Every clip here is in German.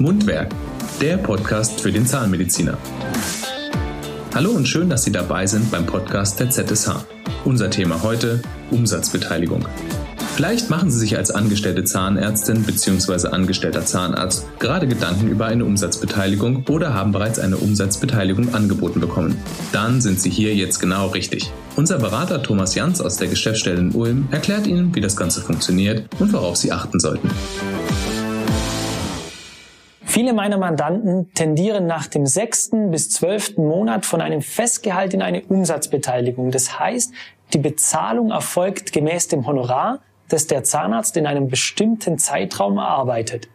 Mundwerk, der Podcast für den Zahnmediziner. Hallo und schön, dass Sie dabei sind beim Podcast der ZSH. Unser Thema heute Umsatzbeteiligung. Vielleicht machen Sie sich als angestellte Zahnärztin bzw. angestellter Zahnarzt gerade Gedanken über eine Umsatzbeteiligung oder haben bereits eine Umsatzbeteiligung angeboten bekommen. Dann sind Sie hier jetzt genau richtig. Unser Berater Thomas Jans aus der Geschäftsstelle in Ulm erklärt Ihnen, wie das Ganze funktioniert und worauf Sie achten sollten. Viele meiner Mandanten tendieren nach dem sechsten bis zwölften Monat von einem Festgehalt in eine Umsatzbeteiligung. Das heißt, die Bezahlung erfolgt gemäß dem Honorar, das der Zahnarzt in einem bestimmten Zeitraum erarbeitet.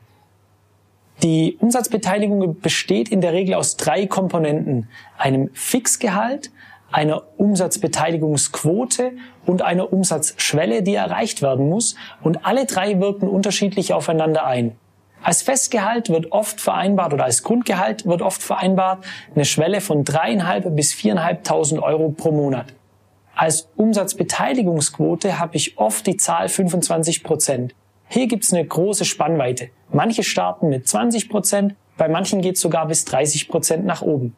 Die Umsatzbeteiligung besteht in der Regel aus drei Komponenten. Einem Fixgehalt, einer Umsatzbeteiligungsquote und einer Umsatzschwelle, die erreicht werden muss. Und alle drei wirken unterschiedlich aufeinander ein. Als Festgehalt wird oft vereinbart oder als Grundgehalt wird oft vereinbart eine Schwelle von dreieinhalb bis viereinhalbtausend Euro pro Monat. Als Umsatzbeteiligungsquote habe ich oft die Zahl 25 Prozent. Hier gibt es eine große Spannweite. Manche starten mit 20 Prozent, bei manchen geht es sogar bis 30 Prozent nach oben.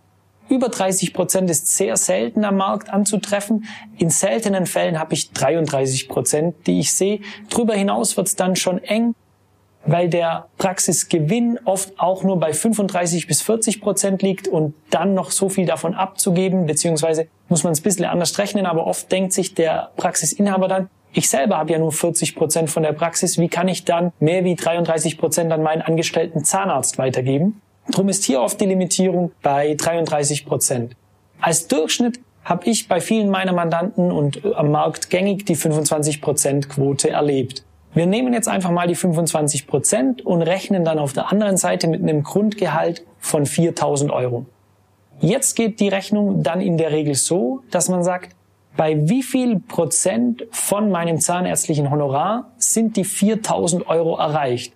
Über 30 Prozent ist sehr selten am Markt anzutreffen. In seltenen Fällen habe ich 33 Prozent, die ich sehe. Darüber hinaus wird es dann schon eng weil der Praxisgewinn oft auch nur bei 35 bis 40 Prozent liegt und dann noch so viel davon abzugeben, beziehungsweise muss man es ein bisschen anders rechnen, aber oft denkt sich der Praxisinhaber dann, ich selber habe ja nur 40 Prozent von der Praxis, wie kann ich dann mehr wie 33 Prozent an meinen angestellten Zahnarzt weitergeben? Drum ist hier oft die Limitierung bei 33 Prozent. Als Durchschnitt habe ich bei vielen meiner Mandanten und am Markt gängig die 25 Prozent Quote erlebt. Wir nehmen jetzt einfach mal die 25 Prozent und rechnen dann auf der anderen Seite mit einem Grundgehalt von 4000 Euro. Jetzt geht die Rechnung dann in der Regel so, dass man sagt, bei wie viel Prozent von meinem zahnärztlichen Honorar sind die 4000 Euro erreicht?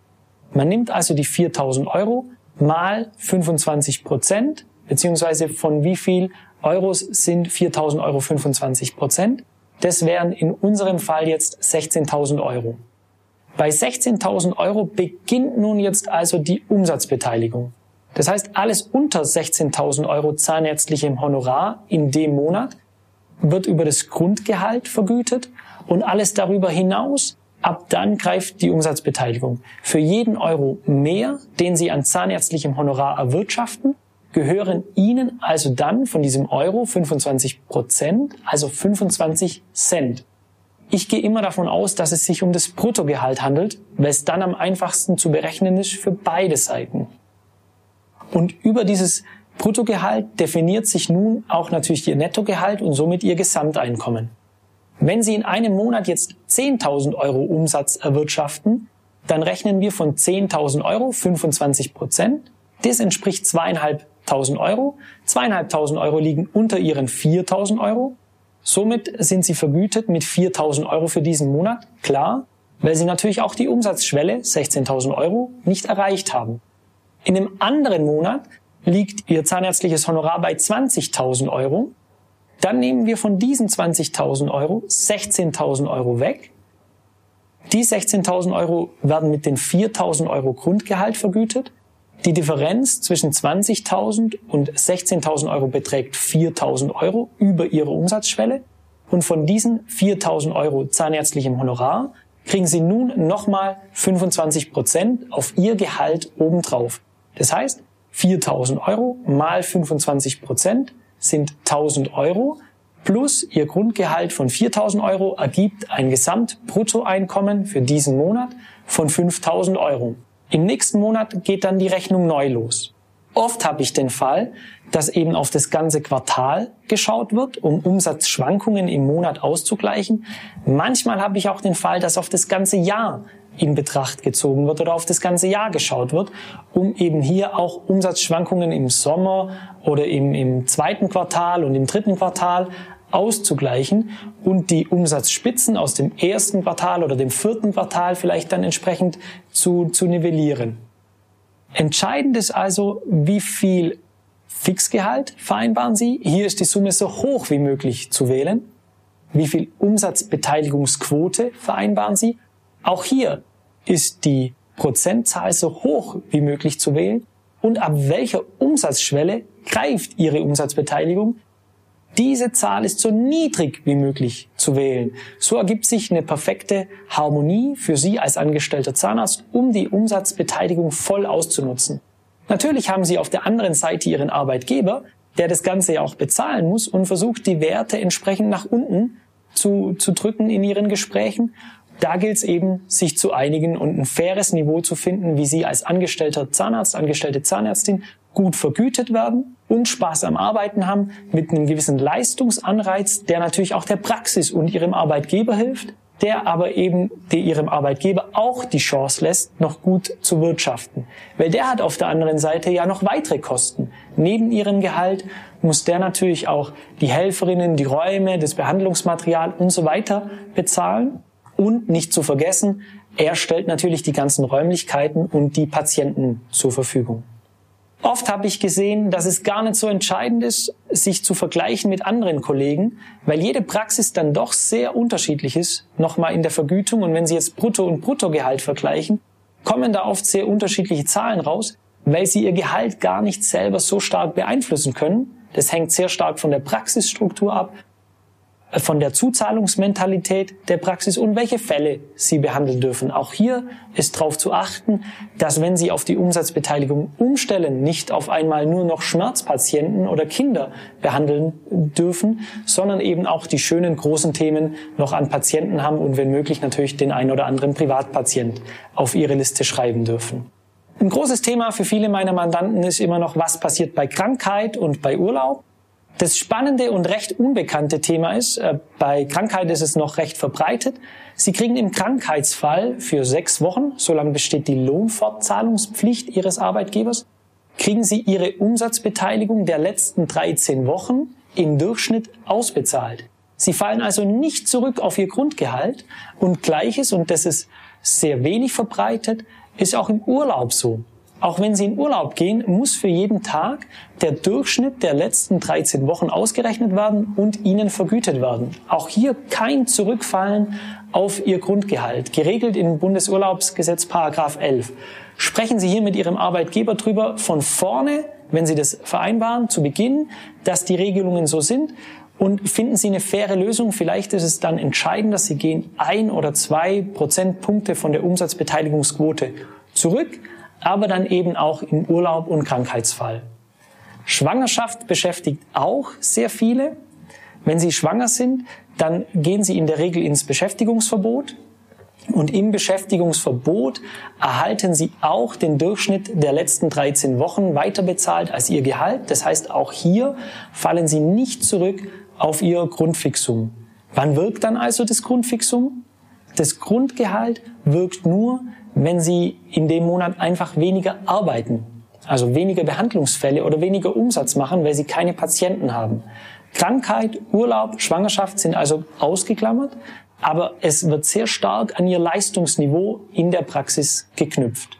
Man nimmt also die 4000 Euro mal 25 Prozent, beziehungsweise von wie viel Euros sind 4000 Euro 25 Prozent? Das wären in unserem Fall jetzt 16.000 Euro. Bei 16.000 Euro beginnt nun jetzt also die Umsatzbeteiligung. Das heißt, alles unter 16.000 Euro zahnärztlichem Honorar in dem Monat wird über das Grundgehalt vergütet und alles darüber hinaus, ab dann greift die Umsatzbeteiligung. Für jeden Euro mehr, den Sie an zahnärztlichem Honorar erwirtschaften, gehören Ihnen also dann von diesem Euro 25 Prozent, also 25 Cent. Ich gehe immer davon aus, dass es sich um das Bruttogehalt handelt, weil es dann am einfachsten zu berechnen ist für beide Seiten. Und über dieses Bruttogehalt definiert sich nun auch natürlich Ihr Nettogehalt und somit Ihr Gesamteinkommen. Wenn Sie in einem Monat jetzt 10.000 Euro Umsatz erwirtschaften, dann rechnen wir von 10.000 Euro 25 Prozent. Das entspricht zweieinhalbtausend Euro. Zweieinhalbtausend Euro liegen unter Ihren 4.000 Euro. Somit sind sie vergütet mit 4.000 Euro für diesen Monat, klar, weil sie natürlich auch die Umsatzschwelle 16.000 Euro nicht erreicht haben. In einem anderen Monat liegt ihr zahnärztliches Honorar bei 20.000 Euro. Dann nehmen wir von diesen 20.000 Euro 16.000 Euro weg. Die 16.000 Euro werden mit den 4.000 Euro Grundgehalt vergütet die Differenz zwischen 20.000 und 16.000 Euro beträgt 4.000 Euro über ihre Umsatzschwelle. Und von diesen 4.000 Euro zahnärztlichem Honorar kriegen Sie nun nochmal 25 Prozent auf Ihr Gehalt obendrauf. Das heißt, 4.000 Euro mal 25 Prozent sind 1.000 Euro plus Ihr Grundgehalt von 4.000 Euro ergibt ein Gesamtbruttoeinkommen für diesen Monat von 5.000 Euro. Im nächsten Monat geht dann die Rechnung neu los. Oft habe ich den Fall, dass eben auf das ganze Quartal geschaut wird, um Umsatzschwankungen im Monat auszugleichen. Manchmal habe ich auch den Fall, dass auf das ganze Jahr in Betracht gezogen wird oder auf das ganze Jahr geschaut wird, um eben hier auch Umsatzschwankungen im Sommer oder im, im zweiten Quartal und im dritten Quartal auszugleichen und die Umsatzspitzen aus dem ersten Quartal oder dem vierten Quartal vielleicht dann entsprechend zu, zu nivellieren. Entscheidend ist also, wie viel Fixgehalt vereinbaren Sie. Hier ist die Summe so hoch wie möglich zu wählen. Wie viel Umsatzbeteiligungsquote vereinbaren Sie. Auch hier ist die Prozentzahl so hoch wie möglich zu wählen und ab welcher Umsatzschwelle greift Ihre Umsatzbeteiligung. Diese Zahl ist so niedrig wie möglich zu wählen. So ergibt sich eine perfekte Harmonie für Sie als angestellter Zahnarzt, um die Umsatzbeteiligung voll auszunutzen. Natürlich haben Sie auf der anderen Seite Ihren Arbeitgeber, der das Ganze ja auch bezahlen muss und versucht, die Werte entsprechend nach unten zu, zu drücken in Ihren Gesprächen. Da gilt es eben, sich zu einigen und ein faires Niveau zu finden, wie Sie als angestellter Zahnarzt, angestellte Zahnärztin gut vergütet werden und Spaß am Arbeiten haben mit einem gewissen Leistungsanreiz, der natürlich auch der Praxis und Ihrem Arbeitgeber hilft der aber eben der ihrem Arbeitgeber auch die Chance lässt, noch gut zu wirtschaften. Weil der hat auf der anderen Seite ja noch weitere Kosten. Neben ihrem Gehalt muss der natürlich auch die Helferinnen, die Räume, das Behandlungsmaterial und so weiter bezahlen. Und nicht zu vergessen, er stellt natürlich die ganzen Räumlichkeiten und die Patienten zur Verfügung. Oft habe ich gesehen, dass es gar nicht so entscheidend ist, sich zu vergleichen mit anderen Kollegen, weil jede Praxis dann doch sehr unterschiedlich ist, nochmal in der Vergütung. Und wenn Sie jetzt Brutto- und Bruttogehalt vergleichen, kommen da oft sehr unterschiedliche Zahlen raus, weil Sie Ihr Gehalt gar nicht selber so stark beeinflussen können. Das hängt sehr stark von der Praxisstruktur ab von der Zuzahlungsmentalität der Praxis und welche Fälle Sie behandeln dürfen. Auch hier ist darauf zu achten, dass wenn Sie auf die Umsatzbeteiligung umstellen, nicht auf einmal nur noch Schmerzpatienten oder Kinder behandeln dürfen, sondern eben auch die schönen großen Themen noch an Patienten haben und wenn möglich natürlich den einen oder anderen Privatpatient auf Ihre Liste schreiben dürfen. Ein großes Thema für viele meiner Mandanten ist immer noch, was passiert bei Krankheit und bei Urlaub. Das spannende und recht unbekannte Thema ist, äh, bei Krankheit ist es noch recht verbreitet. Sie kriegen im Krankheitsfall für sechs Wochen, solange besteht die Lohnfortzahlungspflicht Ihres Arbeitgebers, kriegen Sie Ihre Umsatzbeteiligung der letzten 13 Wochen im Durchschnitt ausbezahlt. Sie fallen also nicht zurück auf Ihr Grundgehalt und gleiches, und das ist sehr wenig verbreitet, ist auch im Urlaub so. Auch wenn Sie in Urlaub gehen, muss für jeden Tag der Durchschnitt der letzten 13 Wochen ausgerechnet werden und Ihnen vergütet werden. Auch hier kein Zurückfallen auf Ihr Grundgehalt, geregelt im Bundesurlaubsgesetz Paragraph 11. Sprechen Sie hier mit Ihrem Arbeitgeber drüber von vorne, wenn Sie das vereinbaren, zu Beginn, dass die Regelungen so sind und finden Sie eine faire Lösung. Vielleicht ist es dann entscheidend, dass Sie gehen ein oder zwei Prozentpunkte von der Umsatzbeteiligungsquote zurück aber dann eben auch im Urlaub und Krankheitsfall. Schwangerschaft beschäftigt auch sehr viele. Wenn sie schwanger sind, dann gehen sie in der Regel ins Beschäftigungsverbot. Und im Beschäftigungsverbot erhalten sie auch den Durchschnitt der letzten 13 Wochen weiterbezahlt als ihr Gehalt. Das heißt, auch hier fallen sie nicht zurück auf ihr Grundfixum. Wann wirkt dann also das Grundfixum? Das Grundgehalt wirkt nur, wenn Sie in dem Monat einfach weniger arbeiten, also weniger Behandlungsfälle oder weniger Umsatz machen, weil Sie keine Patienten haben. Krankheit, Urlaub, Schwangerschaft sind also ausgeklammert, aber es wird sehr stark an Ihr Leistungsniveau in der Praxis geknüpft.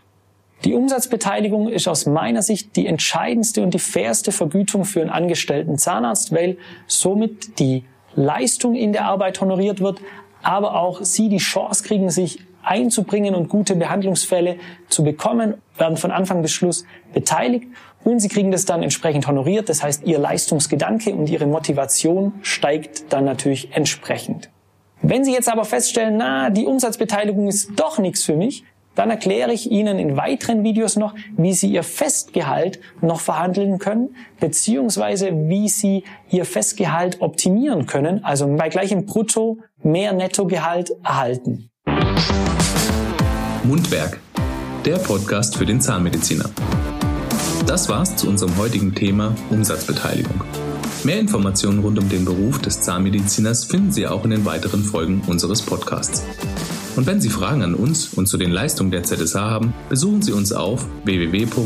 Die Umsatzbeteiligung ist aus meiner Sicht die entscheidendste und die fairste Vergütung für einen angestellten Zahnarzt, weil somit die Leistung in der Arbeit honoriert wird, aber auch Sie die Chance kriegen, sich einzubringen und gute Behandlungsfälle zu bekommen, werden von Anfang bis Schluss beteiligt und sie kriegen das dann entsprechend honoriert. Das heißt, ihr Leistungsgedanke und ihre Motivation steigt dann natürlich entsprechend. Wenn Sie jetzt aber feststellen, na, die Umsatzbeteiligung ist doch nichts für mich, dann erkläre ich Ihnen in weiteren Videos noch, wie Sie Ihr Festgehalt noch verhandeln können, beziehungsweise wie Sie Ihr Festgehalt optimieren können, also bei gleichem Brutto mehr Nettogehalt erhalten. Mundwerk, der Podcast für den Zahnmediziner. Das war's zu unserem heutigen Thema Umsatzbeteiligung. Mehr Informationen rund um den Beruf des Zahnmediziners finden Sie auch in den weiteren Folgen unseres Podcasts. Und wenn Sie Fragen an uns und zu den Leistungen der ZSH haben, besuchen Sie uns auf www.zsh.de.